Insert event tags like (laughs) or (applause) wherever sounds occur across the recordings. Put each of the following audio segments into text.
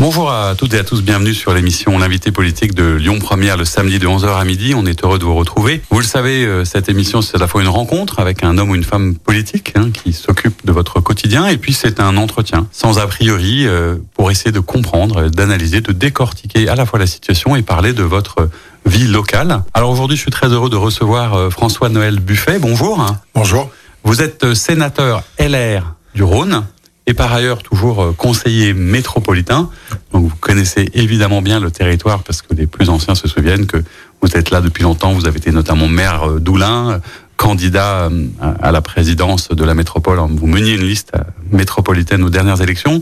Bonjour à toutes et à tous, bienvenue sur l'émission L'invité politique de Lyon Première le samedi de 11h à midi. On est heureux de vous retrouver. Vous le savez, euh, cette émission c'est à la fois une rencontre avec un homme ou une femme politique hein, qui s'occupe de votre quotidien et puis c'est un entretien sans a priori euh, pour essayer de comprendre, d'analyser, de décortiquer à la fois la situation et parler de votre vie locale. Alors aujourd'hui je suis très heureux de recevoir euh, François-Noël Buffet. Bonjour. Bonjour. Vous êtes sénateur LR du Rhône et par ailleurs toujours euh, conseiller métropolitain. Donc vous connaissez évidemment bien le territoire parce que les plus anciens se souviennent que vous êtes là depuis longtemps. Vous avez été notamment maire euh, d'Oulin, candidat euh, à la présidence de la métropole. Vous meniez une liste métropolitaine aux dernières élections.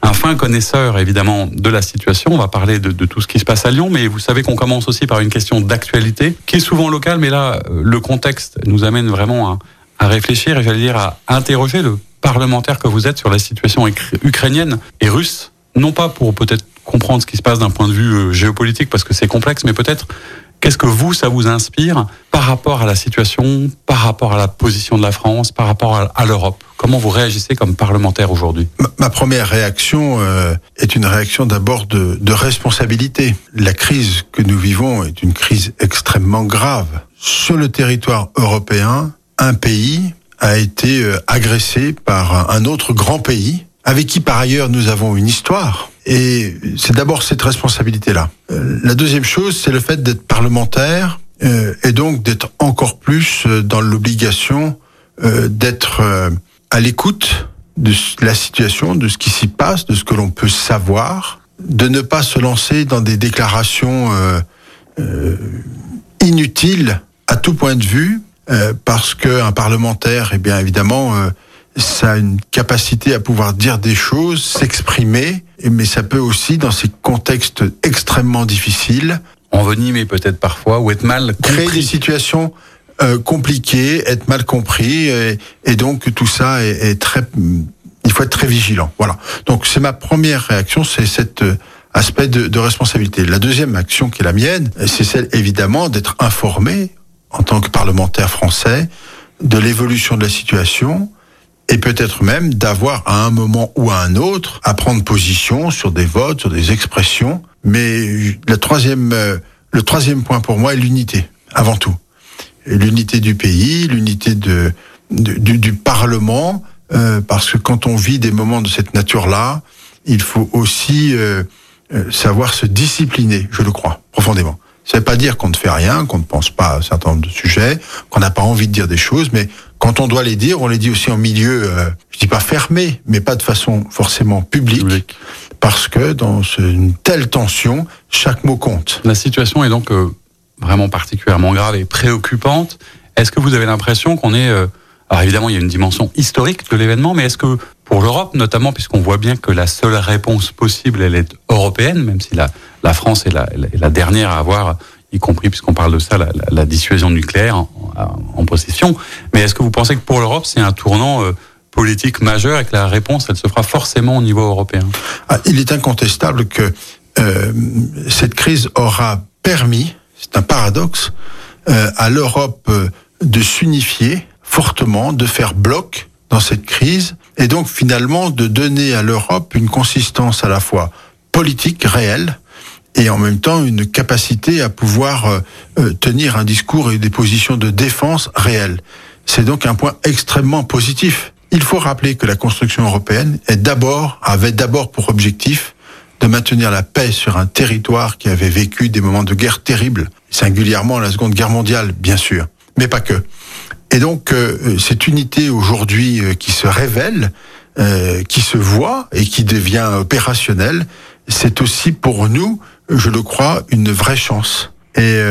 Un fin connaisseur évidemment de la situation. On va parler de tout ce qui se passe à Lyon, mais vous savez qu'on commence aussi par une question d'actualité qui est souvent locale, mais là le contexte nous amène vraiment à, à réfléchir et j'allais dire à interroger le parlementaire que vous êtes sur la situation ukrainienne et russe, non pas pour peut-être comprendre ce qui se passe d'un point de vue euh, géopolitique parce que c'est complexe, mais peut-être qu'est-ce que vous, ça vous inspire par rapport à la situation, par rapport à la position de la France, par rapport à, l'Europe? Comment vous réagissez comme parlementaire aujourd'hui? Ma, première réaction euh, est une réaction d'abord de, de responsabilité. La crise que nous vivons est une crise extrêmement grave. Sur le territoire européen, un pays a été euh, agressé par un autre grand pays, avec qui par ailleurs nous avons une histoire. Et c'est d'abord cette responsabilité-là. Euh, la deuxième chose, c'est le fait d'être parlementaire euh, et donc d'être encore plus dans l'obligation d'être à l'écoute de la situation, de ce qui s'y passe, de ce que l'on peut savoir, de ne pas se lancer dans des déclarations inutiles à tout point de vue, euh, parce qu'un parlementaire, eh bien évidemment, euh, ça a une capacité à pouvoir dire des choses, s'exprimer, mais ça peut aussi, dans ces contextes extrêmement difficiles, envenimer peut-être parfois ou être mal compris. créer des situations euh, compliquées, être mal compris, et, donc tout ça est, est, très, il faut être très vigilant. Voilà. Donc c'est ma première réaction, c'est cet aspect de, de responsabilité. La deuxième action qui est la mienne, c'est celle évidemment d'être informé en tant que parlementaire français de l'évolution de la situation et peut-être même d'avoir à un moment ou à un autre à prendre position sur des votes, sur des expressions. Mais la troisième, euh, le troisième point pour moi est l'unité, avant tout. L'unité du pays, l'unité de, du, du, Parlement, euh, parce que quand on vit des moments de cette nature-là, il faut aussi euh, euh savoir se discipliner, je le crois, profondément. Ça ne veut pas dire qu'on ne fait rien, qu'on ne pense pas à un certain nombre de sujets, qu'on n'a pas envie de dire des choses, mais quand on doit les dire, on les dit aussi en milieu, euh, je dis pas fermé, mais pas de façon forcément publique, parce que dans une telle tension, chaque mot compte. La situation est donc euh, vraiment particulièrement grave et préoccupante. Est-ce que vous avez l'impression qu'on est... Euh, alors évidemment, il y a une dimension historique de l'événement, mais est-ce que pour l'Europe, notamment, puisqu'on voit bien que la seule réponse possible, elle est européenne, même si la, la France est la, la dernière à avoir, y compris puisqu'on parle de ça, la, la dissuasion nucléaire en, en possession. Mais est-ce que vous pensez que pour l'Europe, c'est un tournant euh, politique majeur et que la réponse, elle se fera forcément au niveau européen? Ah, Il est incontestable que euh, cette crise aura permis, c'est un paradoxe, euh, à l'Europe euh, de s'unifier fortement, de faire bloc dans cette crise, et donc finalement de donner à l'Europe une consistance à la fois politique réelle et en même temps une capacité à pouvoir euh, euh, tenir un discours et des positions de défense réelles. C'est donc un point extrêmement positif. Il faut rappeler que la construction européenne est avait d'abord pour objectif de maintenir la paix sur un territoire qui avait vécu des moments de guerre terribles, singulièrement la Seconde Guerre mondiale, bien sûr, mais pas que. Et donc, euh, cette unité aujourd'hui euh, qui se révèle, euh, qui se voit et qui devient opérationnelle, c'est aussi pour nous, je le crois, une vraie chance. Et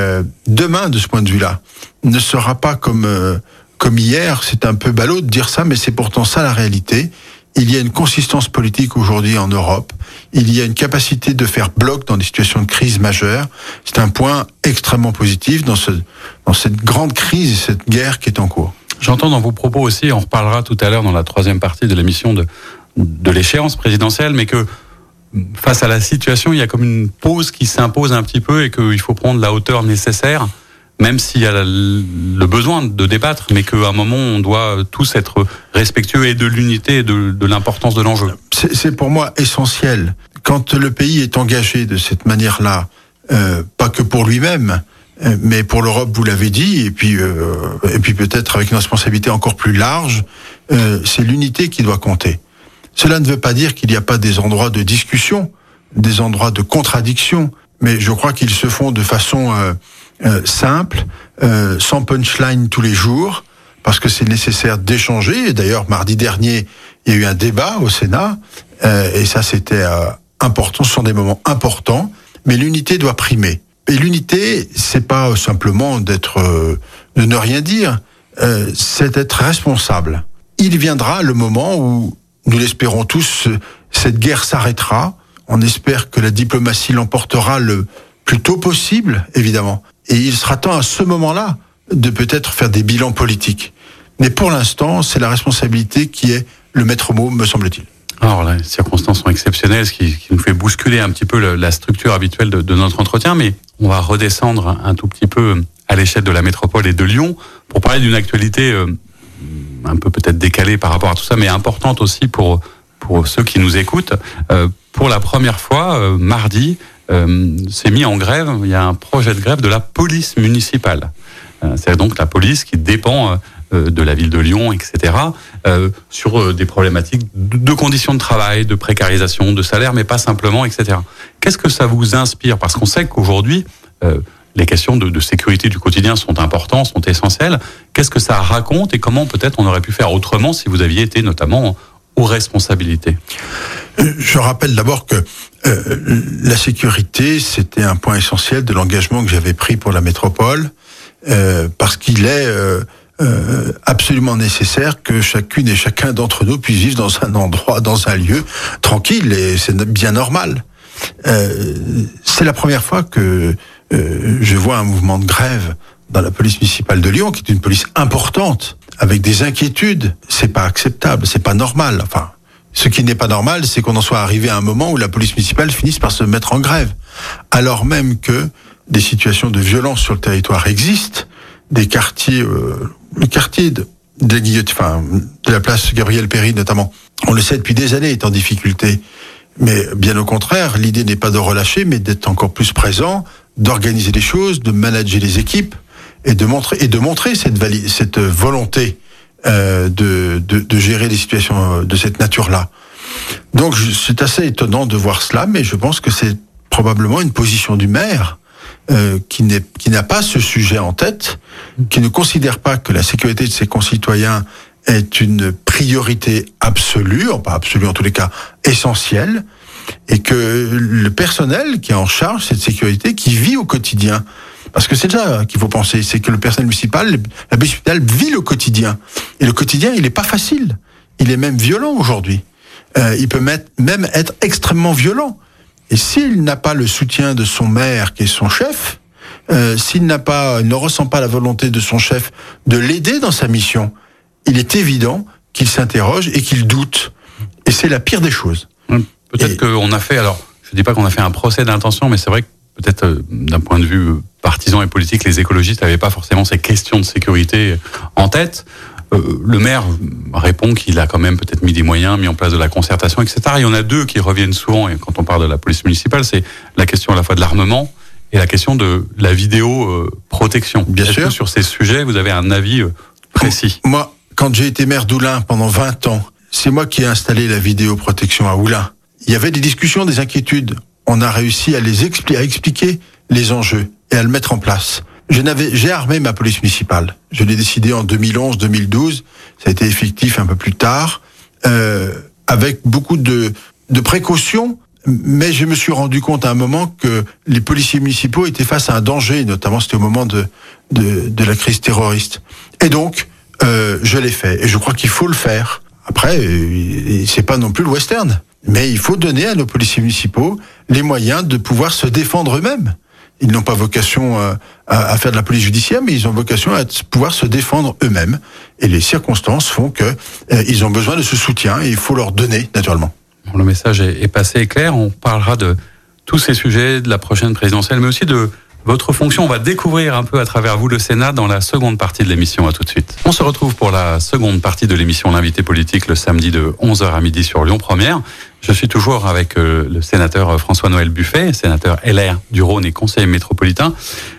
demain, de ce point de vue-là, ne sera pas comme comme hier. C'est un peu ballot de dire ça, mais c'est pourtant ça la réalité. Il y a une consistance politique aujourd'hui en Europe. Il y a une capacité de faire bloc dans des situations de crise majeure. C'est un point extrêmement positif dans, ce, dans cette grande crise et cette guerre qui est en cours. J'entends dans vos propos aussi, on reparlera tout à l'heure dans la troisième partie de l'émission de, de l'échéance présidentielle, mais que face à la situation, il y a comme une pause qui s'impose un petit peu et qu'il faut prendre la hauteur nécessaire, même s'il y a le besoin de débattre, mais qu'à un moment, on doit tous être respectueux et de l'unité et de, l'importance de l'enjeu. C'est pour moi essentiel. Quand le pays est engagé de cette manière-là, euh, pas que pour lui-même, euh, mais pour l'Europe, vous l'avez dit, et puis euh, et puis peut-être avec une responsabilité encore plus large, euh, c'est l'unité qui doit compter. Cela ne veut pas dire qu'il n'y a pas des endroits de discussion, des endroits de contradiction, mais je crois qu'ils se font de façon euh, euh, simple, euh, sans punchline tous les jours, parce que c'est nécessaire d'échanger. D'ailleurs, mardi dernier, il y a eu un débat au Sénat, et ça c'était important. Ce sont des moments importants, mais l'unité doit primer. Et l'unité, c'est pas simplement d'être, de ne rien dire, c'est d'être responsable. Il viendra le moment où nous l'espérons tous, cette guerre s'arrêtera. On espère que la diplomatie l'emportera le plus tôt possible, évidemment. Et il sera temps à ce moment-là de peut-être faire des bilans politiques. Mais pour l'instant, c'est la responsabilité qui est le maître mot, me semble-t-il. Alors, les circonstances sont exceptionnelles, ce qui, nous fait bousculer un petit peu la structure habituelle de, notre entretien, mais on va redescendre un tout petit peu à l'échelle de la métropole et de Lyon pour parler d'une actualité euh, un peu peut-être décalée par rapport à tout ça, mais importante aussi pour pour ceux qui nous écoutent. Euh, pour la première fois, euh, mardi, euh, c'est mis en grève. Il y a un projet de grève de la police municipale. Euh, c'est donc la police qui dépend euh, de la ville de Lyon, etc. sur des problématiques de conditions de travail, de précarisation, de salaire, mais pas simplement, etc. Qu'est-ce que ça vous inspire? Parce qu'on sait qu'aujourd'hui les questions de, sécurité du quotidien sont importantes, sont essentielles. Qu'est-ce que ça raconte et comment peut-être on aurait pu faire autrement si vous aviez été notamment aux responsabilités Je rappelle d'abord que euh, la sécurité, c'était un point essentiel de l'engagement que j'avais pris pour la métropole, euh, parce qu'il est euh, euh, absolument nécessaire que chacune et chacun d'entre nous puisse vivre dans un endroit, dans un lieu tranquille, et c'est bien normal. Euh, c'est la première fois que euh, je vois un mouvement de grève dans la police municipale de Lyon, qui est une police importante, avec des inquiétudes. C'est pas acceptable, c'est pas normal. Enfin, ce qui n'est pas normal, c'est qu'on en soit arrivé à un moment où la police municipale finisse par se mettre en grève, alors même que des situations de violence sur le territoire existent, des quartiers, euh, le quartier de, de, enfin, de la place Gabriel Péry notamment, on le sait depuis des années, est en difficulté. Mais bien au contraire, l'idée n'est pas de relâcher, mais d'être encore plus présent, d'organiser les choses, de manager les équipes et de montrer et de montrer cette, cette volonté euh, de, de, de, gérer des situations de cette nature-là. Donc c'est assez étonnant de voir cela, mais je pense que c'est probablement une position du maire euh, qui n'est qui n'a pas ce sujet en tête, qui ne considère pas que la sécurité de ses concitoyens est une priorité absolue, pas absolue en tous les cas essentielle, et que le personnel qui est en charge cette sécurité, qui vit au quotidien, parce que c'est ça qu'il faut penser, c'est que le personnel municipal, la municipale vit le quotidien, et le quotidien il n'est pas facile, il est même violent aujourd'hui, euh, il peut même être extrêmement violent, et s'il n'a pas le soutien de son maire qui est son chef, euh, s'il n'a pas, ne ressent pas la volonté de son chef de l'aider dans sa mission, il est évident qu'il s'interroge et qu'il doute. Et c'est la pire des choses. Peut-être qu'on a fait, alors, je dis pas qu'on a fait un procès d'intention, mais c'est vrai que peut-être euh, d'un point de vue partisan et politique, les écologistes n'avaient pas forcément ces questions de sécurité en tête. Euh, le maire répond qu'il a quand même peut-être mis des moyens, mis en place de la concertation, etc. Il y en a deux qui reviennent souvent, et quand on parle de la police municipale, c'est la question à la fois de l'armement et la question de la vidéo euh, protection. Bien sûr. Que sur ces sujets, vous avez un avis précis? Moi, quand j'ai été maire d'Oulin pendant 20 ans, c'est moi qui ai installé la vidéoprotection à Oulin. Il y avait des discussions, des inquiétudes. On a réussi à les à expliquer les enjeux et à le mettre en place. Je n'avais, j'ai armé ma police municipale. Je l'ai décidé en 2011, 2012. Ça a été effectif un peu plus tard, euh, avec beaucoup de, de précautions. Mais je me suis rendu compte à un moment que les policiers municipaux étaient face à un danger, notamment c'était au moment de, de, de la crise terroriste. Et donc, euh, je l'ai fait. Et je crois qu'il faut le faire. Après, c'est pas non plus le western. Mais il faut donner à nos policiers municipaux les moyens de pouvoir se défendre eux-mêmes. Ils n'ont pas vocation à, à, faire de la police judiciaire, mais ils ont vocation à pouvoir se défendre eux-mêmes. Et les circonstances font que euh, ils ont besoin de ce soutien et il faut leur donner naturellement. Le message est, est passé et clair. On parlera de tous ces sujets, de la prochaine présidentielle, mais aussi de votre fonction. On va découvrir un peu à travers vous le Sénat dans la seconde partie de l'émission. À tout de suite. On se retrouve pour la seconde partie de l'émission L'invité politique le samedi de 11h à midi sur Lyon Première. Je suis toujours avec euh, le sénateur François-Noël Buffet, sénateur LR du Rhône et conseiller métropolitain.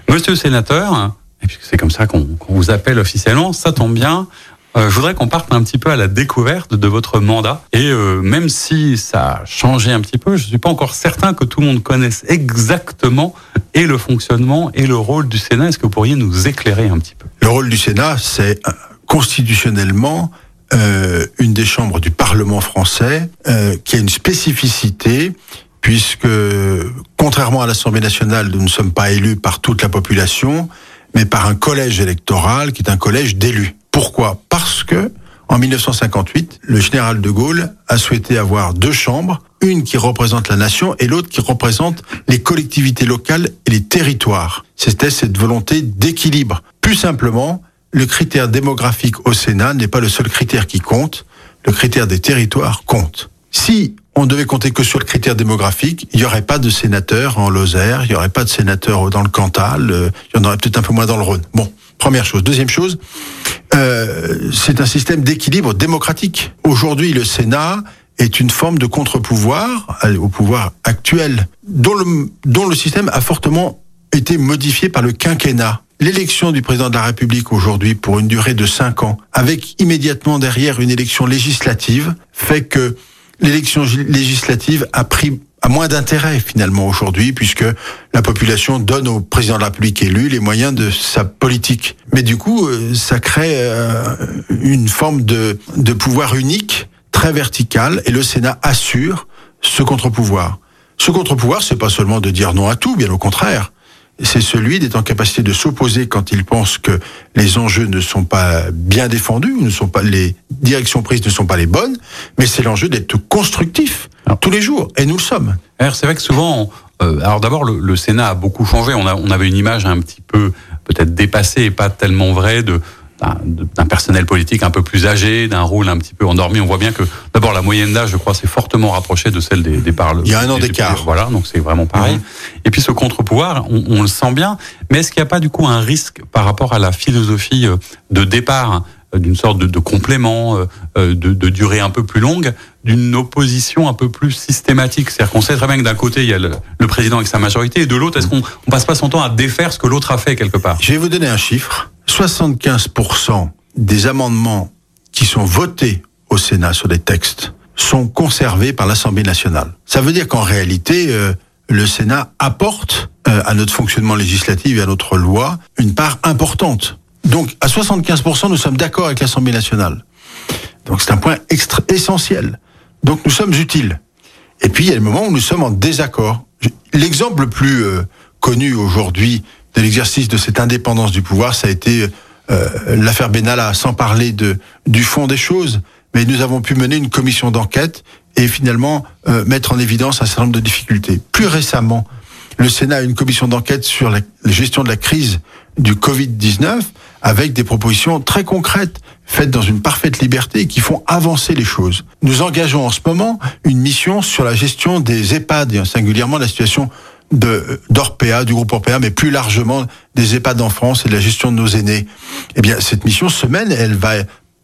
Monsieur le sénateur, et puisque c'est comme ça qu'on vous appelle officiellement, ça tombe bien. Euh, je voudrais qu'on parte un petit peu à la découverte de votre mandat. Et euh, même si ça a changé un petit peu, je suis pas encore certain que tout le monde connaisse exactement et le fonctionnement et le rôle du Sénat. Est-ce que vous pourriez nous éclairer un petit peu? Le rôle du Sénat, c'est euh, constitutionnellement euh, une des chambres du Parlement français euh, qui a une spécificité puisque, contrairement à l'Assemblée nationale, nous ne sommes pas élus par toute la population, mais par un collège électoral qui est un collège d'élus. Pourquoi? Parce que en 1958, le général de Gaulle a souhaité avoir deux chambres, une qui représente la nation et l'autre qui représente les collectivités locales et les territoires. C'était cette volonté d'équilibre. Plus simplement, le critère démographique au Sénat n'est pas le seul critère qui compte, le critère des territoires compte. Si on devait compter que sur le critère démographique, il n'y aurait pas de sénateurs en Lozère, il n'y aurait pas de sénateurs dans le Cantal, euh, il y en aurait peut-être un peu moins dans le Rhône. Bon, première chose. Deuxième chose, euh, c'est un système d'équilibre démocratique. Aujourd'hui, le Sénat est une forme de contre-pouvoir euh, au pouvoir actuel, dont le, dont le système a fortement été modifié par le quinquennat. L'élection du président de la République aujourd'hui pour une durée de cinq ans, avec immédiatement derrière une élection législative, fait que l'élection législative a pris a moins d'intérêt finalement aujourd'hui puisque la population donne au président de la République élu les moyens de sa politique. Mais du coup, euh, ça crée euh, une forme de, de pouvoir unique, très vertical, et le Sénat assure ce contre-pouvoir. Ce contre-pouvoir, c'est pas seulement de dire non à tout, bien au contraire. C'est celui d'être en capacité de s'opposer quand il pense que les enjeux ne sont pas bien défendus, ne sont pas les directions prises ne sont pas les bonnes, mais c'est l'enjeu d'être constructif Alors. tous les jours, et nous le sommes. Alors, C'est vrai que souvent, euh, alors d'abord, le, le Sénat a beaucoup changé. On, a, on avait une image un petit peu peut-être dépassée et pas tellement vraie de d'un personnel politique un peu plus âgé, d'un rôle un petit peu endormi. On voit bien que d'abord la moyenne d'âge, je crois, s'est fortement rapprochée de celle des, des parlements. Il y a un an d'écart. Voilà, donc c'est vraiment pareil. Et puis ce contre-pouvoir, on, on le sent bien. Mais est-ce qu'il n'y a pas du coup un risque par rapport à la philosophie euh, de départ euh, d'une sorte de, de complément, euh, de, de durée un peu plus longue, d'une opposition un peu plus systématique? C'est-à-dire qu'on sait très bien que d'un côté, il y a le, le président avec sa majorité, et de l'autre, est-ce qu'on on passe pas son temps à défaire ce que l'autre a fait quelque part? Je vais vous donner un chiffre. 75% des amendements qui sont votés au Sénat sur des textes sont conservés par l'Assemblée nationale. Ça veut dire qu'en réalité, euh, le Sénat apporte euh, à notre fonctionnement législatif et à notre loi une part importante. Donc, à 75%, nous sommes d'accord avec l'Assemblée nationale. Donc, c'est un point essentiel. Donc, nous sommes utiles. Et puis, il y a des moments où nous sommes en désaccord. L'exemple le plus euh, connu aujourd'hui de l'exercice de cette indépendance du pouvoir, ça a été euh, l'affaire Benalla, sans parler de, du fond des choses. Mais nous avons pu mener une commission d'enquête et finalement euh, mettre en évidence un certain nombre de difficultés. Plus récemment, le Sénat a une commission d'enquête sur la, gestion de la crise du Covid-19 avec des propositions très concrètes faites dans une parfaite liberté qui font avancer les choses. Nous engageons en ce moment une mission sur la gestion des EHPAD et singulièrement la situation de d'Orpea, du groupe Orpea, mais plus largement des EHPAD en France et de la gestion de nos aînés. Eh bien, cette mission semaine, elle va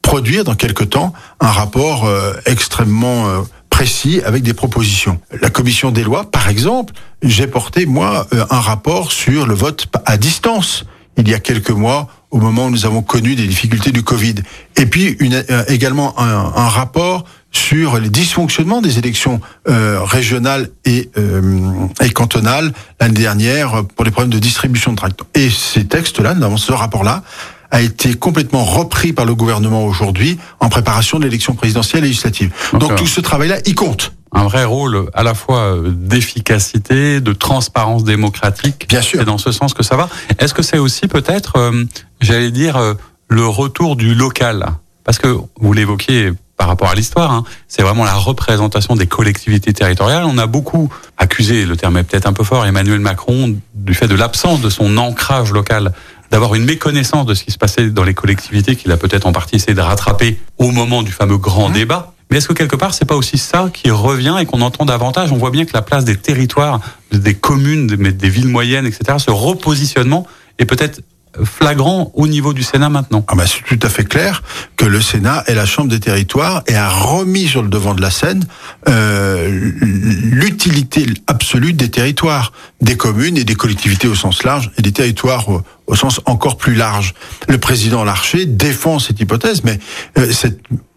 produire dans quelque temps un rapport euh, extrêmement euh, précis avec des propositions. La commission des lois, par exemple, j'ai porté moi euh, un rapport sur le vote à distance il y a quelques mois au moment où nous avons connu des difficultés du Covid. Et puis une, euh, également un, un rapport sur les dysfonctionnements des élections euh, régionales et, euh, et cantonales l'année dernière pour les problèmes de distribution de tracts. Et ces textes-là, ce rapport-là, a été complètement repris par le gouvernement aujourd'hui en préparation de l'élection présidentielle et législative. Donc tout ce travail-là, il compte. Un vrai rôle à la fois euh, d'efficacité, de transparence démocratique. Bien sûr. C'est dans ce sens que ça va. Est-ce que c'est aussi peut-être, euh, j'allais dire, euh, le retour du local? Parce que vous l'évoquiez par rapport à l'histoire, hein, c'est vraiment la représentation des collectivités territoriales. On a beaucoup accusé, le terme est peut-être un peu fort, Emmanuel Macron du fait de l'absence de son ancrage local, d'avoir une méconnaissance de ce qui se passait dans les collectivités qu'il a peut-être en partie essayé de rattraper au moment du fameux grand débat. Mais est-ce que quelque part, c'est pas aussi ça qui revient et qu'on entend davantage? On voit bien que la place des territoires, des communes, des, des villes moyennes, etc., ce repositionnement est peut-être flagrant au niveau du Sénat maintenant. Ah bah c'est tout à fait clair que le Sénat est la Chambre des territoires et a remis sur le devant de la scène euh, l'utilité absolue des territoires, des communes et des collectivités au sens large et des territoires au, sens encore plus large. Le président Larcher défend cette hypothèse, mais euh,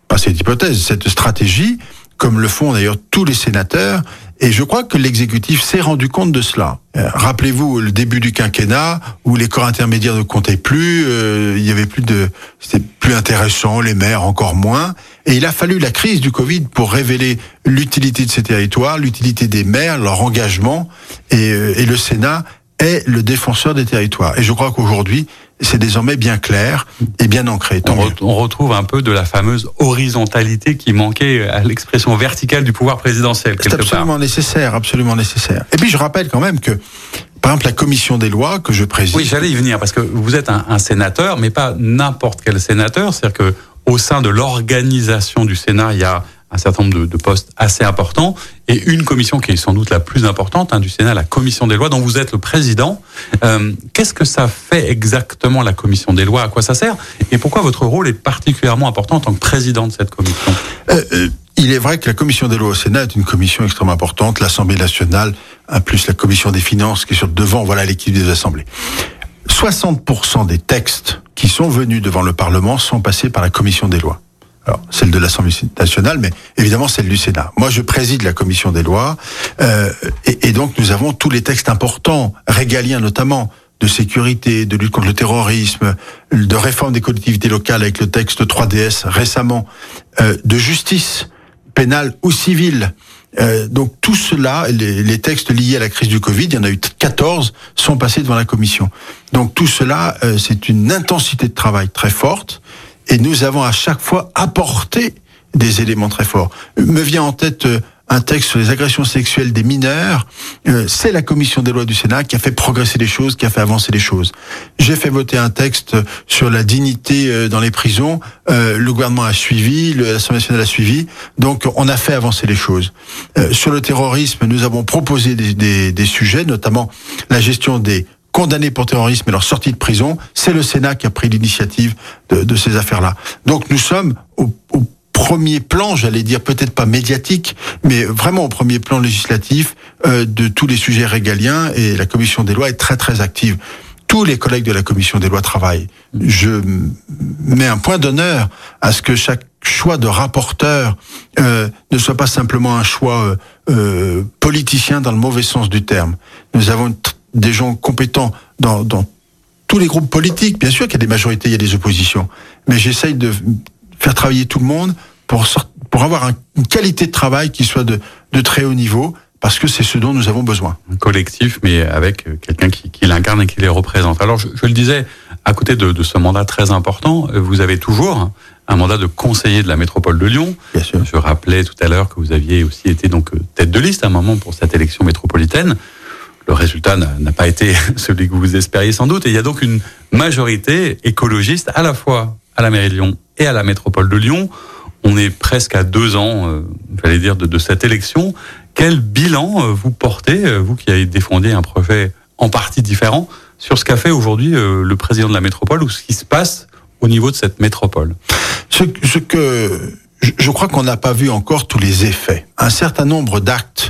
pas cette hypothèse, cette stratégie, comme le font d'ailleurs tous les sénateurs, et je crois que l'exécutif s'est rendu compte de cela. Euh, Rappelez-vous le début du quinquennat où les corps intermédiaires ne comptaient plus, euh, il y avait plus de, c'était plus intéressant, les maires encore moins. Et il a fallu la crise du Covid pour révéler l'utilité de ces territoires, l'utilité des maires, leur engagement. Et, euh, et le Sénat est le défenseur des territoires. Et je crois qu'aujourd'hui, c'est désormais bien clair et bien ancré. On, re on, retrouve un peu de la fameuse horizontalité qui manquait à l'expression verticale du pouvoir présidentiel. C'est absolument part. nécessaire, absolument nécessaire. Et puis je rappelle quand même que, par exemple, la commission des lois que je préside. Oui, j'allais y venir parce que vous êtes un, un sénateur, mais pas n'importe quel sénateur. C'est-à-dire que au sein de l'organisation du Sénat, il y a un certain nombre de, de, postes assez importants et une commission qui est sans doute la plus importante hein, du Sénat, la commission des lois, dont vous êtes le président. Euh, Qu'est-ce que ça fait exactement la commission des lois? À quoi ça sert? Et pourquoi votre rôle est particulièrement important en tant que président de cette commission? Euh, euh, Il est vrai que la commission des lois au Sénat est une commission extrêmement importante. L'Assemblée nationale, plus la commission des finances qui est sur le devant, voilà l'équipe des assemblées. 60% des textes qui sont venus devant le Parlement sont passés par la commission des lois. Alors, celle de l'Assemblée nationale, mais évidemment celle du Sénat. Moi, je préside la commission des lois, euh, et, et, donc nous avons tous les textes importants, régaliens notamment, de sécurité, de lutte contre le terrorisme, de réforme des collectivités locales avec le texte 3DS récemment, euh, de justice pénale ou civile. Euh, donc tout cela, les, les, textes liés à la crise du Covid, il y en a eu 14, sont passés devant la commission. Donc tout cela, euh, c'est une intensité de travail très forte. Et nous avons à chaque fois apporté des éléments très forts. Me vient en tête un texte sur les agressions sexuelles des mineurs. C'est la commission des lois du Sénat qui a fait progresser les choses, qui a fait avancer les choses. J'ai fait voter un texte sur la dignité dans les prisons. Le gouvernement a suivi, l'Assemblée nationale a suivi. Donc on a fait avancer les choses. Sur le terrorisme, nous avons proposé des, des, des sujets, notamment la gestion des condamnés pour terrorisme et leur sortie de prison, c'est le Sénat qui a pris l'initiative de, de, ces affaires-là. Donc nous sommes au, au premier plan, j'allais dire peut-être pas médiatique, mais vraiment au premier plan législatif euh, de tous les sujets régaliens et la commission des lois est très très active. Tous les collègues de la commission des lois travaillent. Je mets un point d'honneur à ce que chaque choix de rapporteur euh, ne soit pas simplement un choix euh, politicien dans le mauvais sens du terme. Nous avons une des gens compétents dans, dans tous les groupes politiques. Bien sûr qu'il y a des majorités, il y a des oppositions, mais j'essaye de faire travailler tout le monde pour, pour avoir un, une qualité de travail qui soit de, de très haut niveau, parce que c'est ce dont nous avons besoin. Un collectif, mais avec quelqu'un qui, qui l'incarne et qui les représente. Alors, je, je le disais, à côté de, de, ce mandat très important, vous avez toujours un mandat de conseiller de la métropole de Lyon. Bien sûr. Je rappelais tout à l'heure que vous aviez aussi été donc tête de liste à un moment pour cette élection métropolitaine le résultat n'a pas été (laughs) celui que vous espériez sans doute. Et il y a donc une majorité écologiste à la fois à la mairie de Lyon et à la métropole de Lyon. On est presque à deux ans, euh, j'allais dire, de, de, cette élection. Quel bilan euh, vous portez, euh, vous qui avez défendu un projet en partie différent, sur ce qu'a fait aujourd'hui euh, le président de la métropole ou ce qui se passe au niveau de cette métropole? Ce, ce que je, je crois qu'on n'a pas vu encore tous les effets. Un certain nombre d'actes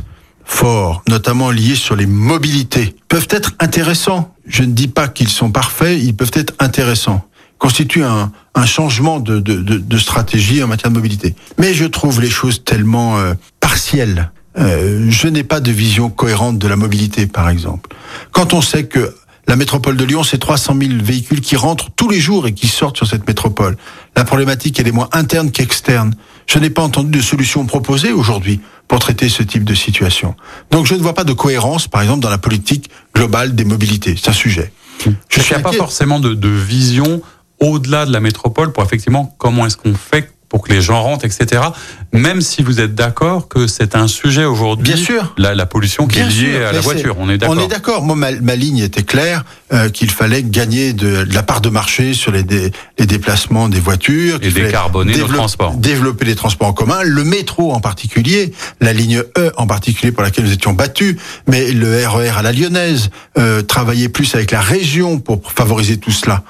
forts, notamment liés sur les mobilités, peuvent être intéressants. Je ne dis pas qu'ils sont parfaits, ils peuvent être intéressants constituent un, un changement de, de, de, de, stratégie en matière de mobilité. Mais je trouve les choses tellement euh, partielles. Euh, je n'ai pas de vision cohérente de la mobilité, par exemple. Quand on sait que la métropole de Lyon, c'est 300 000 véhicules qui rentrent tous les jours et qui sortent sur cette métropole. La problématique, elle est moins interne qu'externe. Je n'ai pas entendu de solution proposée aujourd'hui pour traiter ce type de situation. Donc je ne vois pas de cohérence, par exemple, dans la politique globale des mobilités. C'est un sujet. Je ne pas forcément de, de vision au-delà de la métropole pour effectivement comment est-ce qu'on fait pour que les gens rentrent, etc. Même si vous êtes d'accord que c'est un sujet aujourd'hui. Bien sûr. La, la pollution qui Bien est liée sûr, à la voiture. On est d'accord. On est d'accord. Moi, ma, ma ligne était claire euh, qu'il fallait gagner de, de la part de marché sur les, dé- les déplacements des voitures. Et décarboner nos transports. Développer les transports en commun, le métro en particulier, la ligne E en particulier pour laquelle nous étions battus, mais le RER à la lyonnaise, euh, travailler plus avec la région pour favoriser tout cela.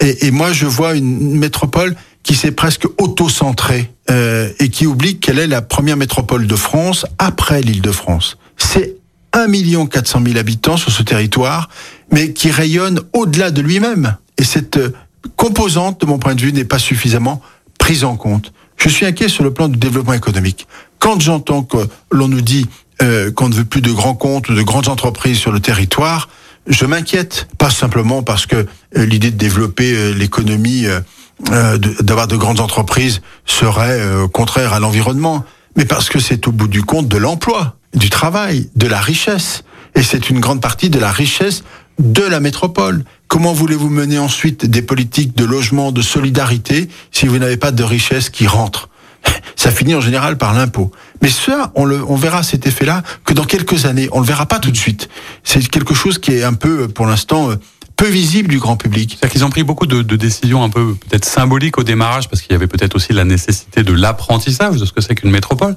Et, et moi, je vois une métropole qui s'est presque auto-centrée euh, et qui oublie qu'elle est la première métropole de France après l'Île-de-France. C'est 1 400 000 habitants sur ce territoire, mais qui rayonne au-delà de lui-même. Et cette euh, composante, de mon point de vue, n'est pas suffisamment prise en compte. Je suis inquiet sur le plan du développement économique. Quand j'entends que l'on nous dit euh, qu'on ne veut plus de grands comptes ou de grandes entreprises sur le territoire, je m'inquiète. Pas simplement parce que euh, l'idée de développer euh, l'économie, euh, d'avoir de grandes entreprises serait euh, contraire à l'environnement, mais parce que c'est au bout du compte de l'emploi, du travail, de la richesse. Et c'est une grande partie de la richesse de la métropole. Comment voulez-vous mener ensuite des politiques de logement, de solidarité, si vous n'avez pas de richesse qui rentre? (laughs) Ça finit en général par l'impôt. Mais ça, on, le, on verra cet effet-là que dans quelques années. On le verra pas tout de suite. C'est quelque chose qui est un peu, pour l'instant, euh, peu visible du grand public. C'est-à-dire qu'ils ont pris beaucoup de, de décisions un peu peut-être symboliques au démarrage, parce qu'il y avait peut-être aussi la nécessité de l'apprentissage de ce que c'est qu'une métropole.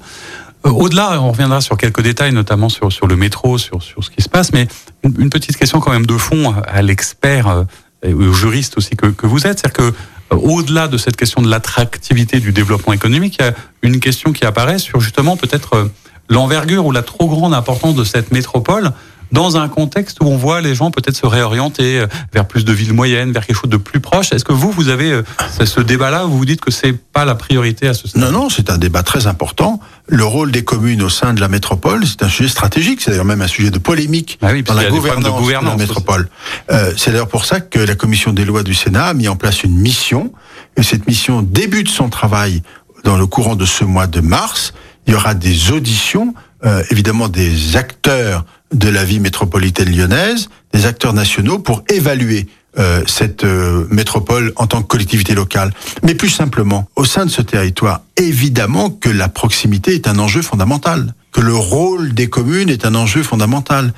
Euh, Au-delà, on reviendra sur quelques détails, notamment sur, sur le métro, sur, sur ce qui se passe, mais une, petite question quand même de fond à l'expert euh, et au juriste aussi que, que vous êtes, c'est-à-dire que euh, au-delà de cette question de l'attractivité du développement économique, il y a une question qui apparaît sur justement peut-être l'envergure ou la trop grande importance de cette métropole dans un contexte où on voit les gens peut-être se réorienter euh, vers plus de villes moyennes, vers quelque chose de plus proche. Est-ce que vous, vous avez euh, ce- débat-là où vous vous dites que c'est pas la priorité à ce stade? Non, non, c'est un débat très important. Le rôle des communes au sein de la métropole, c'est un sujet stratégique. C'est d'ailleurs même un sujet de polémique Ah oui, dans la des problèmes gouvernance de de, la gouvernance métropole. Euh, c'est d'ailleurs pour ça que la commission des lois du Sénat a mis en place une mission. Et cette mission débute son travail dans le courant de ce mois de mars. Il y aura des auditions, euh, évidemment des acteurs de la vie métropolitaine lyonnaise, des acteurs nationaux pour évaluer euh, cette euh, métropole en tant que collectivité locale. Mais plus simplement, au sein de ce territoire, évidemment que la proximité est un enjeu fondamental, que le rôle des communes est un enjeu fondamental,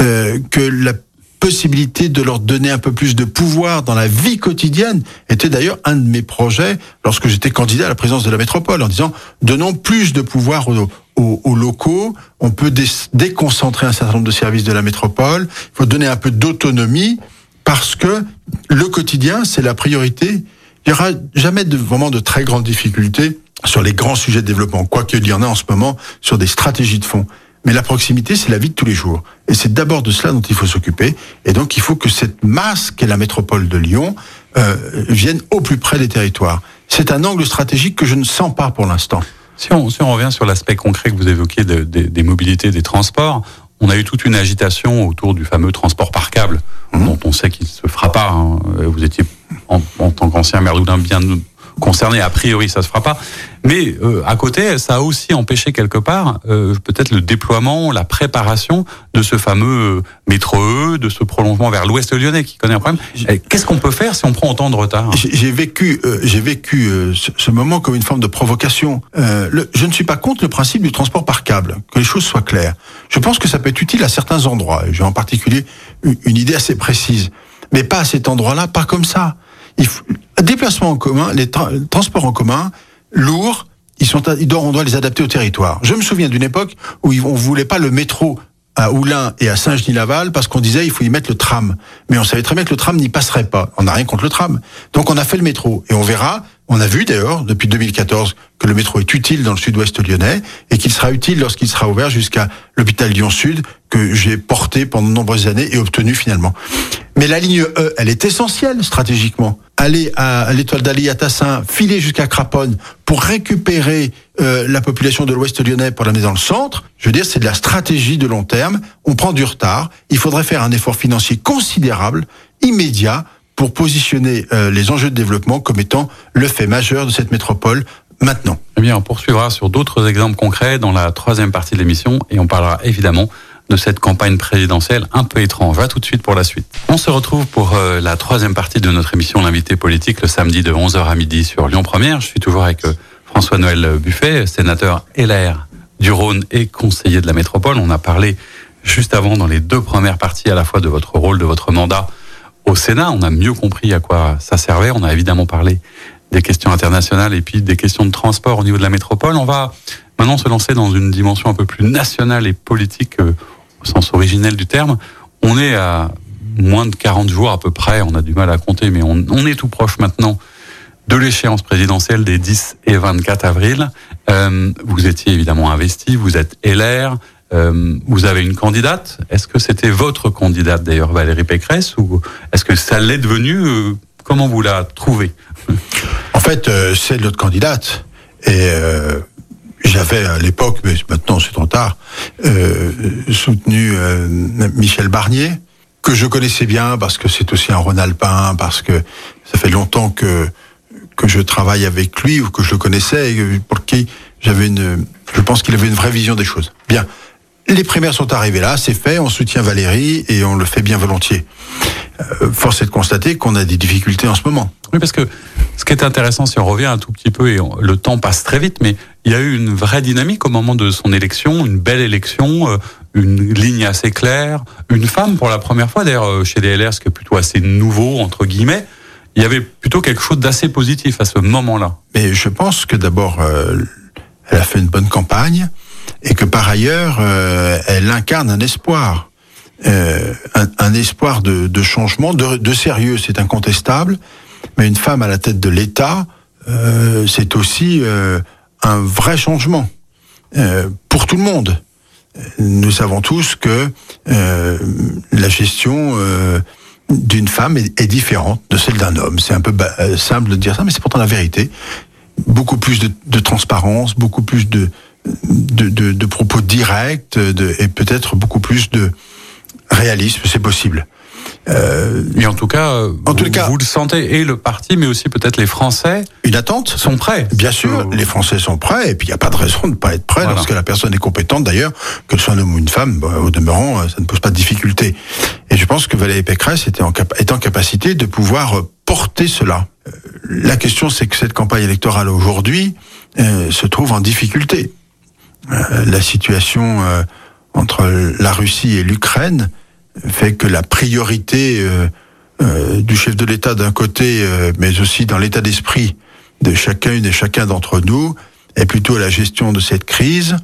euh, que la possibilité de leur donner un peu plus de pouvoir dans la vie quotidienne était d'ailleurs un de mes projets lorsque j'étais candidat à la présidence de la métropole en disant donnons plus de pouvoir aux, aux- aux locaux, on peut dé- déconcentrer un certain nombre de services de la métropole, il faut donner un peu d'autonomie parce que le quotidien c'est la priorité. Il y aura jamais de, vraiment de très grandes difficultés sur les grands sujets de développement, quoique il y en a en ce moment sur des stratégies de fond. Mais la proximité, c'est la vie de tous les jours. Et c'est d'abord de cela dont il faut s'occuper. Et donc, il faut que cette masse qu'est la métropole de Lyon euh, vienne au plus près des territoires. C'est un angle stratégique que je ne sens pas pour l'instant. Si on, si on revient sur l'aspect concret que vous de- de- des mobilités, des transports, on a eu toute une agitation autour du fameux transport par câble, Mhm. dont on sait qu'il ne se fera pas. hein. Vous étiez, en, en tant qu'ancien maire d'Oudin, bien concerné. A priori, ça se fera pas. Mais euh, à côté, ça a aussi empêché quelque part euh, peut-être le déploiement, la préparation de ce fameux euh, métro E, de ce prolongement vers l'ouest lyonnais qui connaît un problème. Eh, Qu'est-ce qu'on peut faire si on prend autant de retard J'ai vécu, euh, j'ai vécu euh, ce, ce moment comme une forme de provocation. Euh, le- je ne suis pas contre le principe du transport par câble, que les choses soient claires. Je pense que ça peut être utile à certains endroits. J'ai en particulier une, une idée assez précise, mais pas à cet endroit-là, pas comme ça. Il faut, déplacement en commun, les tra- transports en commun lourds, ils sont, on doit les adapter au territoire. Je me souviens d'une époque où on voulait pas le métro à Oulin et à Saint-Genis-Laval parce qu'on disait il faut y mettre le tram. Mais on savait très bien que le tram n'y passerait pas. On n'a rien contre le tram. Donc on a fait le métro. Et on verra, on a vu d'ailleurs depuis 2014 que le métro est utile dans le sud-ouest lyonnais et qu'il sera utile lorsqu'il sera ouvert jusqu'à l'hôpital Lyon-Sud que j'ai porté pendant de nombreuses années et obtenu finalement. Mais la ligne E, elle est essentielle stratégiquement. Aller à, l'étoile d'Ali à Tassin, filer jusqu'à Craponne pour récupérer euh, la population de l'Ouest lyonnais pour l'amener dans le centre, je veux dire, c'est de la stratégie de long terme. On prend du retard. Il faudrait faire un effort financier considérable, immédiat, pour positionner euh, les enjeux de développement comme étant le fait majeur de cette métropole maintenant. Eh bien, on poursuivra sur d'autres exemples concrets dans la troisième partie de l'émission et on parlera évidemment de cette campagne présidentielle un peu étrange. À tout de suite pour la suite. On se retrouve pour euh, la troisième partie de notre émission L'invité politique le samedi de 11h à midi sur Lyon Première. Je suis toujours avec euh, François-Noël Buffet, sénateur LR du Rhône et conseiller de la métropole. On a parlé juste avant dans les deux premières parties à la fois de votre rôle, de votre mandat au Sénat. On a mieux compris à quoi ça servait. On a évidemment parlé des questions internationales et puis des questions de transport au niveau de la métropole. On va maintenant se lancer dans une dimension un peu plus nationale et politique euh, au sens originel du terme. On est à moins de 40 jours à peu près, on a du mal à compter, mais on, est tout proche maintenant de l'échéance présidentielle des 10 et 24 avril. Euh, vous étiez évidemment investi, vous êtes LR, euh, vous avez une candidate. Est-ce que c'était votre candidate d'ailleurs, Valérie Pécresse, ou est-ce que ça l'est devenu euh, Comment vous la trouvez En fait, euh, c'est notre candidate. Et j'avais à l'époque, mais maintenant c'est trop tard, soutenu Michel Barnier, que je connaissais bien parce que c'est aussi un Rhône-Alpin, parce que ça fait longtemps que que je travaille avec lui ou que je le connaissais et pour qui j'avais une, je pense qu'il avait une vraie vision des choses. Bien. Les primaires sont arrivées là, c'est fait, on soutient Valérie et on le fait bien volontiers. Euh, force est de constater qu'on a des difficultés en ce moment. Oui, parce que ce qui est intéressant, si on revient un tout petit peu, et on- le temps passe très vite, mais il y a eu une vraie dynamique au moment de son élection, une belle élection, euh, une ligne assez claire, une femme pour la première fois, d'ailleurs euh, chez les LR, ce qui est plutôt assez nouveau, entre guillemets, il y avait plutôt quelque chose d'assez positif à ce moment-là. Mais je pense que d'abord, euh, elle a fait une bonne campagne et que par ailleurs, euh, elle incarne un espoir. Euh, un, espoir de, changement, de, sérieux, c'est incontestable. Mais une femme à la tête de l'État, euh, c'est aussi un vrai changement pour tout le monde. Nous savons tous que la gestion d'une femme est, différente de celle d'un homme. C'est un peu simple de dire ça, mais c'est pourtant la vérité. Beaucoup plus de transparence, beaucoup plus de, de, de, de propos directs de, et peut-être beaucoup plus de réalisme, c'est possible. Euh, Et en tout cas, En vous, les cas- vous le sentez, et le parti, mais aussi peut-être les Français une attente sont prêts. Bien sûr, Euh, les Français sont prêts, et puis il n'y a pas de raison de ne pas être prêt Voilà. lorsque la personne est compétente. D'ailleurs, que ce soit un homme ou une femme, bah, au demeurant, euh, ça ne pose pas de difficulté. Et je pense que Valérie Pécresse était en, cap- est en capacité de pouvoir euh, porter cela. La question, c'est que cette campagne électorale aujourd'hui euh, se trouve en difficulté. Euh, la situation euh, entre la Russie et l'Ukraine fait que la priorité euh, du chef de l'État d'un côté, mais aussi dans l'état d'esprit de chacune et chacun d'entre nous, est plutôt la gestion de cette crise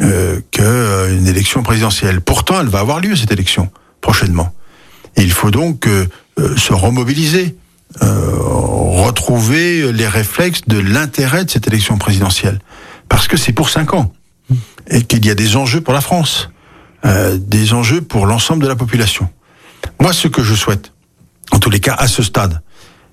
euh, que euh, une élection présidentielle. Pourtant, elle va avoir lieu cette élection prochainement. Il faut donc se remobiliser, retrouver les réflexes de l'intérêt de cette élection présidentielle, parce que c'est pour cinq ans et qu'il y a des enjeux pour la France, euh, des enjeux pour l'ensemble de la population. Moi, ce que je souhaite, en tous les cas à ce stade,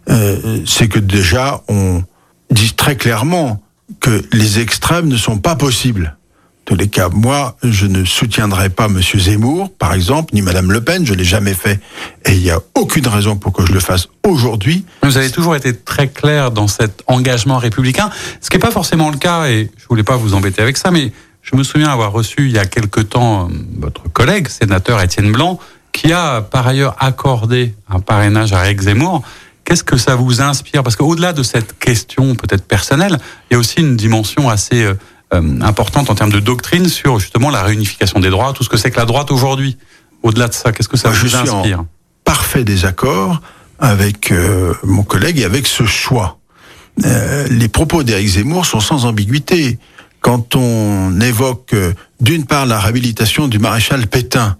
euh, c'est que déjà on dise très clairement que les extrêmes ne sont pas possibles. En tous les cas, moi, je ne soutiendrai pas Monsieur Zemmour, par exemple, ni Madame Le Pen. Je l'ai jamais fait, et il n'y a aucune raison pour que je le fasse aujourd'hui. Vous avez toujours été très clair dans cet engagement républicain, ce qui n'est pas forcément le cas, et je voulais pas vous embêter avec ça, mais je me souviens avoir reçu il y a quelque temps euh, votre collègue, sénateur Étienne Blanc, qui a par ailleurs accordé un parrainage à Eric Zemmour. Qu'est-ce que ça vous inspire? Parce qu'au-delà de cette question peut-être personnelle, il y a aussi une dimension assez euh, euh, importante en termes de doctrine sur justement la réunification des droits, tout ce que c'est que la droite aujourd'hui. Au-delà de ça, qu'est-ce que ça Moi, je vous suis en- inspire? parfait désaccord avec euh, mon collègue et avec ce choix. Euh, les propos d'Éric Zemmour sont sans ambiguïté. Quand on évoque euh, d'une part la réhabilitation du maréchal Pétain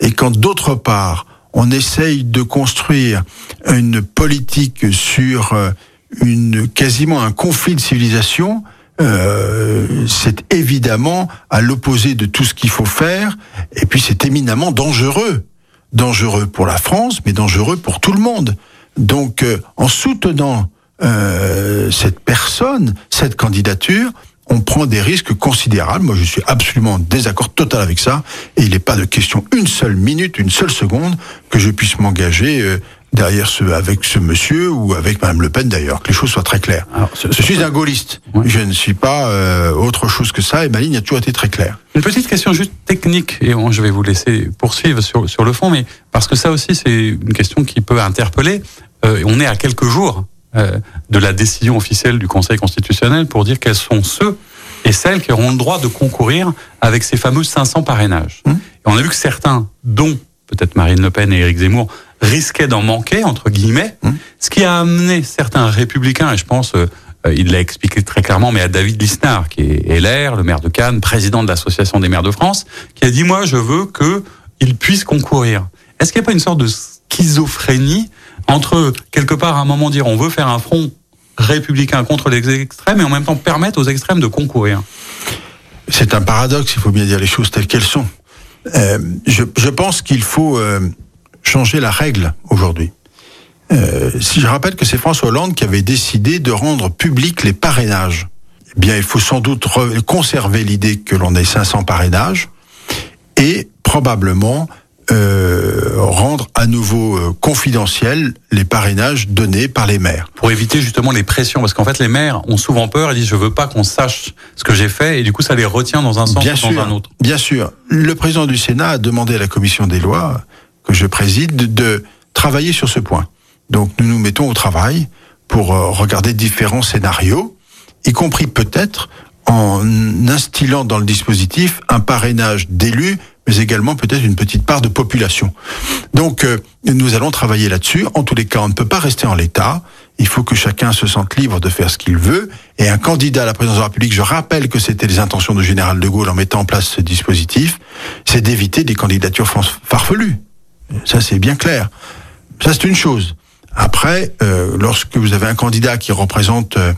et quand d'autre part on essaye de construire une politique sur euh, une quasiment un conflit de civilisation, euh, c'est évidemment à l'opposé de tout ce qu'il faut faire et puis c'est éminemment dangereux dangereux pour la France, mais dangereux pour tout le monde. Donc, euh, en soutenant euh, cette personne, cette candidature, on prend des risques considérables. Moi, je suis absolument en désaccord total avec ça. Et il n'est pas de question une seule minute, une seule seconde que je puisse m'engager euh, derrière ce, avec ce monsieur ou avec Madame Le Pen d'ailleurs. Que les choses soient très claires. Alors, ce- Je suis un gaulliste. Je ne suis pas euh, autre chose que ça. Et ma ligne a toujours été très claire. Une petite question juste technique, et je vais vous laisser poursuivre sur, sur le fond, mais parce que ça aussi, c'est une question qui peut interpeller. Euh, on est à quelques jours de la décision officielle du Conseil constitutionnel pour dire quels sont ceux et celles qui auront le droit de concourir avec ces fameux 500 parrainages. Mmh. Et on a vu que certains, dont peut-être Marine Le Pen et Éric Zemmour, risquaient d'en manquer, entre guillemets, Mmh. ce qui a amené certains républicains, et je pense, euh, euh, il l'a expliqué très clairement, mais à David Lisnard, qui est LR, le maire de Cannes, président de l'Association des maires de France, qui a dit, moi, je veux qu'ils puissent concourir. Est-ce qu'il n'y a pas une sorte de schizophrénie entre, quelque part, à un moment dire, on veut faire un front républicain contre les extrêmes et en même temps permettre aux extrêmes de concourir C'est un paradoxe, il faut bien dire les choses telles qu'elles sont. Euh, je, pense qu'il faut euh, changer la règle aujourd'hui. Euh, si je rappelle que c'est François Hollande qui avait décidé de rendre public les parrainages, eh bien, il faut sans doute conserver l'idée que l'on ait 500 parrainages et probablement euh, rendre à nouveau euh, confidentiels les parrainages donnés par les maires. pour éviter justement les pressions parce qu'en fait les maires ont souvent peur et disent je veux pas qu'on sache ce que j'ai fait et du coup ça les retient dans un sens Bien ou sûr, dans un autre. bien sûr. Le président du Sénat a demandé à la commission des lois que je préside de, travailler sur ce point. Donc nous nous mettons au travail pour euh, regarder différents scénarios, y compris peut-être en instillant dans le dispositif un parrainage d'élus, mais également peut-être une petite part de population. Donc euh, nous allons travailler là-dessus. En tous les cas, on ne peut pas rester en l'état. Il faut que chacun se sente libre de faire ce qu'il veut. Et un candidat à la présidence de la République, je rappelle que c'était les intentions du général de Gaulle en mettant en place ce dispositif, c'est d'éviter des candidatures far- farfelues. Ça, c'est bien clair. Ça, c'est une chose. Après, euh, lorsque vous avez un candidat qui représente euh,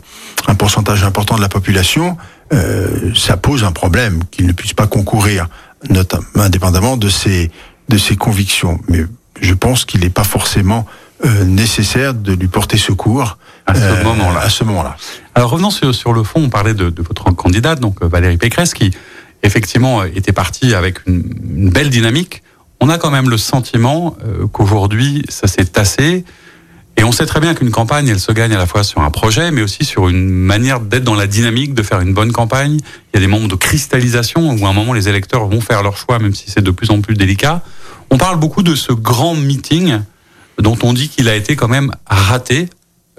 un pourcentage important de la population, euh, ça pose un problème qu'il ne puisse pas concourir, notamment indépendamment de ses de ses convictions. Mais je pense qu'il n'est pas forcément euh, nécessaire de lui porter secours À ce euh, moment-là. À ce moment-là. Alors revenons sur, sur le fond, on parlait de, de votre candidate, donc euh, Valérie Pécresse, qui effectivement était partie avec une, une belle dynamique. On a quand même le sentiment euh, qu'aujourd'hui ça s'est tassé. Et on sait très bien qu'une campagne, elle se gagne à la fois sur un projet, mais aussi sur une manière d'être dans la dynamique, de faire une bonne campagne. Il y a des moments de cristallisation où à un moment les électeurs vont faire leur choix, même si c'est de plus en plus délicat. On parle beaucoup de ce grand meeting dont on dit qu'il a été quand même raté.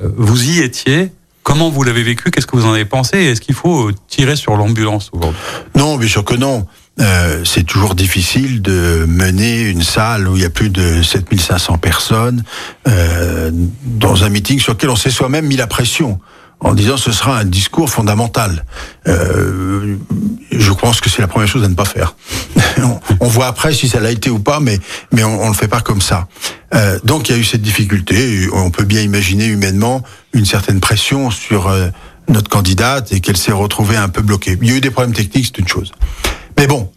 Euh, Vous y étiez. Comment vous l'avez vécu? Qu'est-ce que vous en avez pensé? Est-ce qu'il faut tirer sur l'ambulance aujourd'hui? Non, bien sûr que non. Euh, c'est toujours difficile de mener une salle où il y a plus de 7500 personnes euh, dans un meeting sur lequel on s'est soi-même mis la pression en disant ce sera un discours fondamental. Euh, je pense que c'est la première chose à ne pas faire. (laughs) on, voit après si ça l'a été ou pas, mais mais on, on le fait pas comme ça. Euh, donc il y a eu cette difficulté. On peut bien imaginer humainement une certaine pression sur euh, notre candidate et qu'elle s'est retrouvée un peu bloquée. Il y a eu des problèmes techniques, c'est une chose. Mais bon,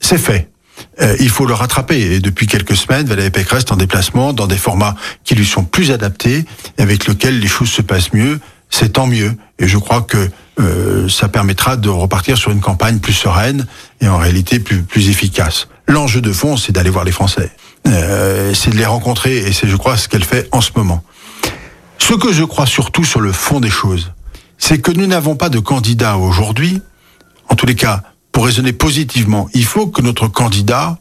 c'est fait. Euh, il faut le rattraper. Et depuis quelques semaines, Valérie Pécresse est en déplacement dans des formats qui lui sont plus adaptés, et avec lesquels les choses se passent mieux. C'est tant mieux. Et je crois que euh, ça permettra de repartir sur une campagne plus sereine et en réalité plus, plus efficace. L'enjeu de fond, c'est d'aller voir les Français. Euh, c'est de les rencontrer et c'est, je crois, ce qu'elle fait en ce moment. Ce que je crois surtout sur le fond des choses, c'est que nous n'avons pas de candidat aujourd'hui, en tous les cas, pour raisonner positivement, il faut que notre candidat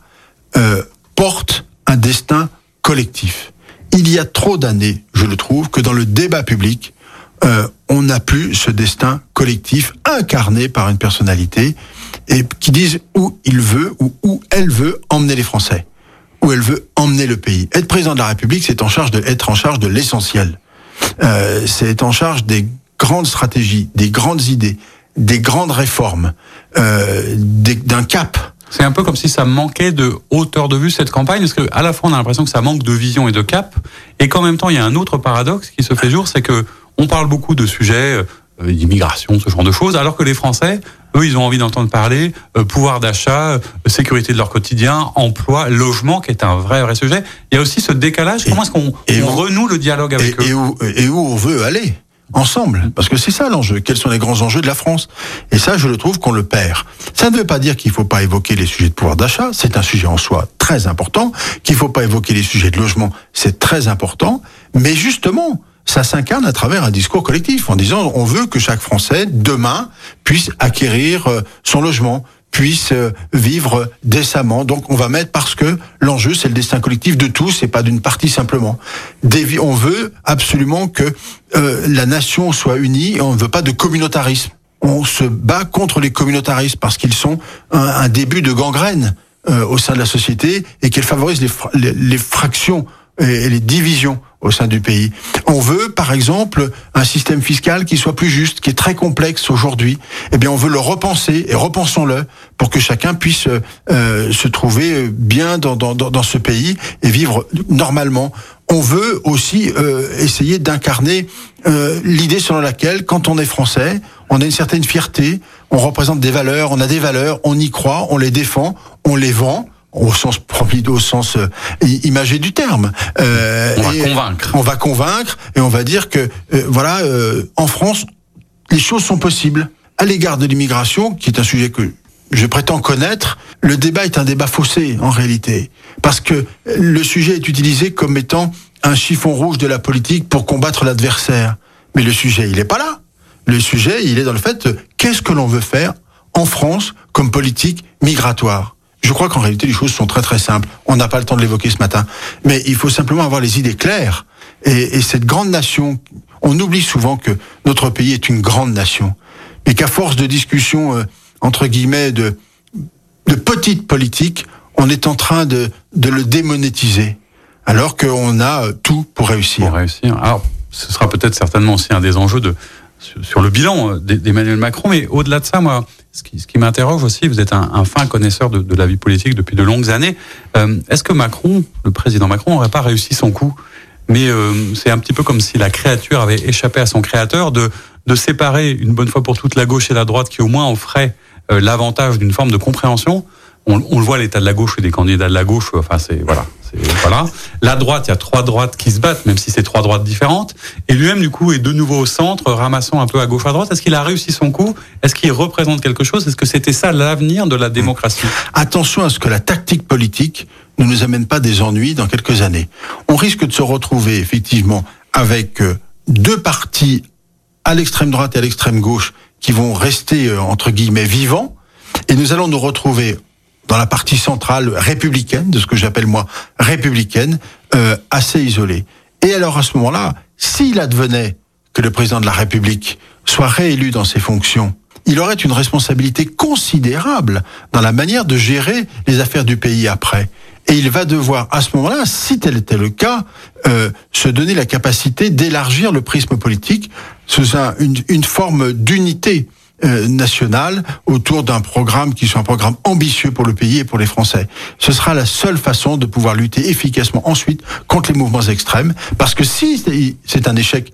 euh, porte un destin collectif. Il y a trop d'années, je le trouve, que dans le débat public, euh, on n'a plus ce destin collectif incarné par une personnalité et qui dise où il veut ou où elle veut emmener les Français, où elle veut emmener le pays. Être président de la République, c'est en charge de être en charge de l'essentiel. Euh, c'est en charge des grandes stratégies, des grandes idées, des grandes réformes, euh, d'un cap. C'est un peu comme si ça manquait de hauteur de vue cette campagne, parce que à la fois on a l'impression que ça manque de vision et de cap, et qu'en même temps il y a un autre paradoxe qui se fait jour, c'est que on parle beaucoup de sujets euh, d'immigration, ce genre de choses, alors que les Français, eux, ils ont envie d'entendre parler euh, pouvoir d'achat, euh, sécurité de leur quotidien, emploi, logement, qui est un vrai vrai sujet. Il y a aussi ce décalage. Et- Comment est-ce qu'on et on on- renoue le dialogue Et, avec eux? et où, et où on veut aller ensemble, parce que c'est ça l'enjeu. Quels sont les grands enjeux de la France? Et ça, je le trouve qu'on le perd. Ça ne veut pas dire qu'il ne faut pas évoquer les sujets de pouvoir d'achat. C'est un sujet en soi très important. Qu'il ne faut pas évoquer les sujets de logement, c'est très important. Mais justement, ça s'incarne à travers un discours collectif, en disant on veut que chaque Français demain puisse acquérir euh, son logement, puissent euh, vivre décemment. Donc on va mettre parce que l'enjeu c'est le destin collectif de tous et pas d'une partie simplement. On veut absolument que euh, la nation soit unie et on ne veut pas de communautarisme. On se bat contre les communautarismes parce qu'ils sont un, début de gangrène euh, au sein de la société et qu'ils favorisent les, les fractions et les divisions au sein du pays. On veut, par exemple, un système fiscal qui soit plus juste, qui est très complexe aujourd'hui. Eh bien, on veut le repenser et repensons-le pour que chacun puisse euh, se trouver bien dans, dans, dans, ce pays et vivre normalement. On veut aussi euh, essayer d'incarner euh, l'idée selon laquelle, quand on est français, on a une certaine fierté, on représente des valeurs, on a des valeurs, on y croit, on les défend, on les vend au sens au sens euh, imagé du terme. Euh, on va convaincre. On va convaincre et on va dire que euh, voilà, euh, en France, les choses sont possibles. À l'égard de l'immigration, qui est un sujet que je prétends connaître, le débat est un débat faussé en réalité, parce que le sujet est utilisé comme étant un chiffon rouge de la politique pour combattre l'adversaire. Mais le sujet, il n'est pas là. Le sujet, il est dans le fait qu'est-ce que l'on veut faire en France comme politique migratoire? Je crois qu'en réalité, les choses sont très très simples. On n'a pas le temps de l'évoquer ce matin. Mais il faut simplement avoir les idées claires. Et, et, cette grande nation, on oublie souvent que notre pays est une grande nation. Et qu'à force de discussions, euh, entre guillemets, de, de petites politiques, on est en train de, de le démonétiser. Alors qu'on a euh, tout pour réussir. Pour réussir. Alors, ce sera peut-être certainement aussi un des enjeux de, sur le bilan euh, d'Emmanuel Macron. Mais au-delà de ça, moi, ce qui, qui m'interroge aussi, vous êtes un, un fin connaisseur de, de, la vie politique depuis de longues années. Euh, Est-ce que Macron, le président Macron, n'aurait pas réussi son coup? Mais euh, c'est un petit peu comme si la créature avait échappé à son créateur de, de séparer une bonne fois pour toutes la gauche et la droite, qui au moins offrait euh, l'avantage d'une forme de compréhension. On, on le voit, l'état de la gauche et des candidats de la gauche. Enfin, c'est voilà, voilà. La droite, il y a trois droites qui se battent, même si c'est trois droites différentes. Et lui-même, du coup, est de nouveau au centre, ramassant un peu à gauche, à droite. Est-ce qu'il a réussi son coup? Est-ce qu'il représente quelque chose? Est-ce que c'était ça l'avenir de la démocratie? Attention à ce que la tactique politique ne nous amène pas des ennuis dans quelques années. On risque de se retrouver effectivement avec euh, deux partis à l'extrême droite et à l'extrême gauche qui vont rester euh, entre guillemets vivants, et nous allons nous retrouver dans la partie centrale républicaine, de ce que j'appelle moi républicaine, euh, assez isolée. Et alors à ce moment-là, s'il advenait que le président de la République soit réélu dans ses fonctions, il aurait une responsabilité considérable dans la manière de gérer les affaires du pays après. Et il va devoir, à ce moment-là, si tel était le cas, euh, se donner la capacité d'élargir le prisme politique sous une, une forme d'unité euh, nationale autour d'un programme qui soit un programme ambitieux pour le pays et pour les Français. Ce sera la seule façon de pouvoir lutter efficacement ensuite contre les mouvements extrêmes, parce que si c'est un échec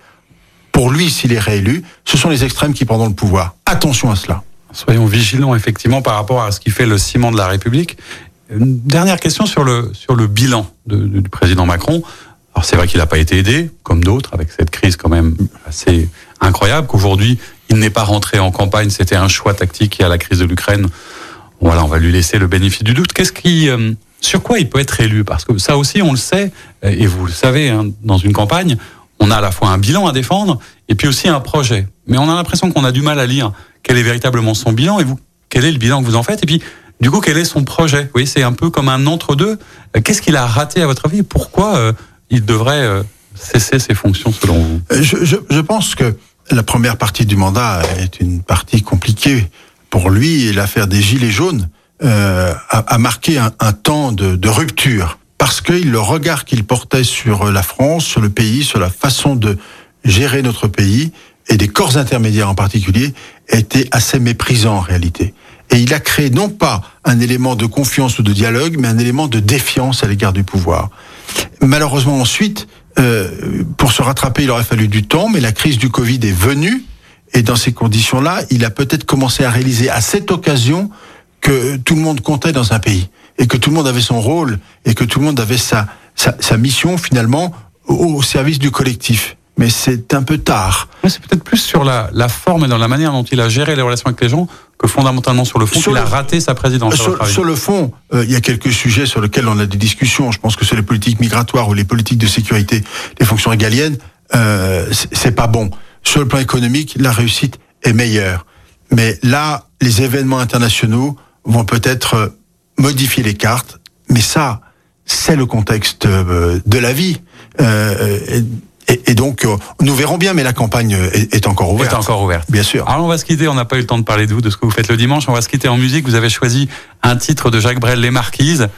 pour lui s'il est réélu, ce sont les extrêmes qui prendront le pouvoir. Attention à cela. Soyons vigilants effectivement par rapport à ce qui fait le ciment de la République. Une dernière question sur le sur le bilan du président Macron. Alors c'est vrai qu'il n'a pas été aidé, comme d'autres, avec cette crise quand même assez incroyable, qu'aujourd'hui il n'est pas rentré en campagne, c'était un choix tactique. A la crise de l'Ukraine. Voilà, on va lui laisser le bénéfice du doute. Qu'est-ce qui, euh, sur quoi il peut être élu? Parce que ça aussi, on le sait, et vous le savez, hein, dans une campagne, on a à la fois un bilan à défendre et puis aussi un projet. Mais on a l'impression qu'on a du mal à lire quel est véritablement son bilan et vous, quel est le bilan que vous en faites et puis du coup quel est son projet? Vous voyez, c'est un peu comme un entre-deux. Qu'est-ce qu'il a raté à votre avis? Pourquoi euh, il devrait euh, cesser ses fonctions selon vous? Je, je, je pense que la première partie du mandat est une partie compliquée pour lui et l'affaire des Gilets jaunes euh, a, marqué un, un temps de, de, rupture parce que le regard qu'il portait sur la France, sur le pays, sur la façon de gérer notre pays et des corps intermédiaires en particulier était assez méprisant en réalité. Et il a créé non pas un élément de confiance ou de dialogue, mais un élément de défiance à l'égard du pouvoir. Malheureusement ensuite, euh, pour se rattraper, il aurait fallu du temps, mais la crise du Covid est venue. Et dans ces conditions-là, il a peut-être commencé à réaliser à cette occasion que tout le monde comptait dans un pays et que tout le monde avait son rôle et que tout le monde avait sa, sa, sa mission finalement au, au service du collectif mais c'est un peu tard. c'est peut-être plus sur la, la, forme et dans la manière dont il a géré les relations avec les gens que fondamentalement sur le fond, sur il a raté sa présidence. Sur, sur le fond, euh, il y a quelques sujets sur lesquels on a des discussions. Je pense que c'est les politiques migratoires ou les politiques de sécurité, les fonctions régaliennes. Euh, c'est pas bon. Sur le plan économique, la réussite est meilleure. Mais là, les événements internationaux vont peut-être modifier les cartes, mais ça, c'est le contexte euh, de la vie. Euh, et, et, donc, euh, nous verrons bien, mais la campagne est, est encore ouverte. Est encore ouverte. Bien sûr. Alors, on va se quitter. On n'a pas eu le temps de parler de vous, de ce que vous faites le dimanche. On va se quitter en musique. Vous avez choisi un titre de Jacques Brel, Les Marquises.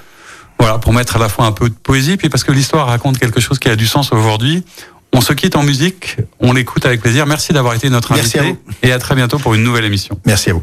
Voilà, pour mettre à la fois un peu de poésie, puis parce que l'histoire raconte quelque chose qui a du sens aujourd'hui. On se quitte en musique. On l'écoute avec plaisir. Merci d'avoir été notre Merci invité. à vous. Et à très bientôt pour une nouvelle émission. Merci à vous.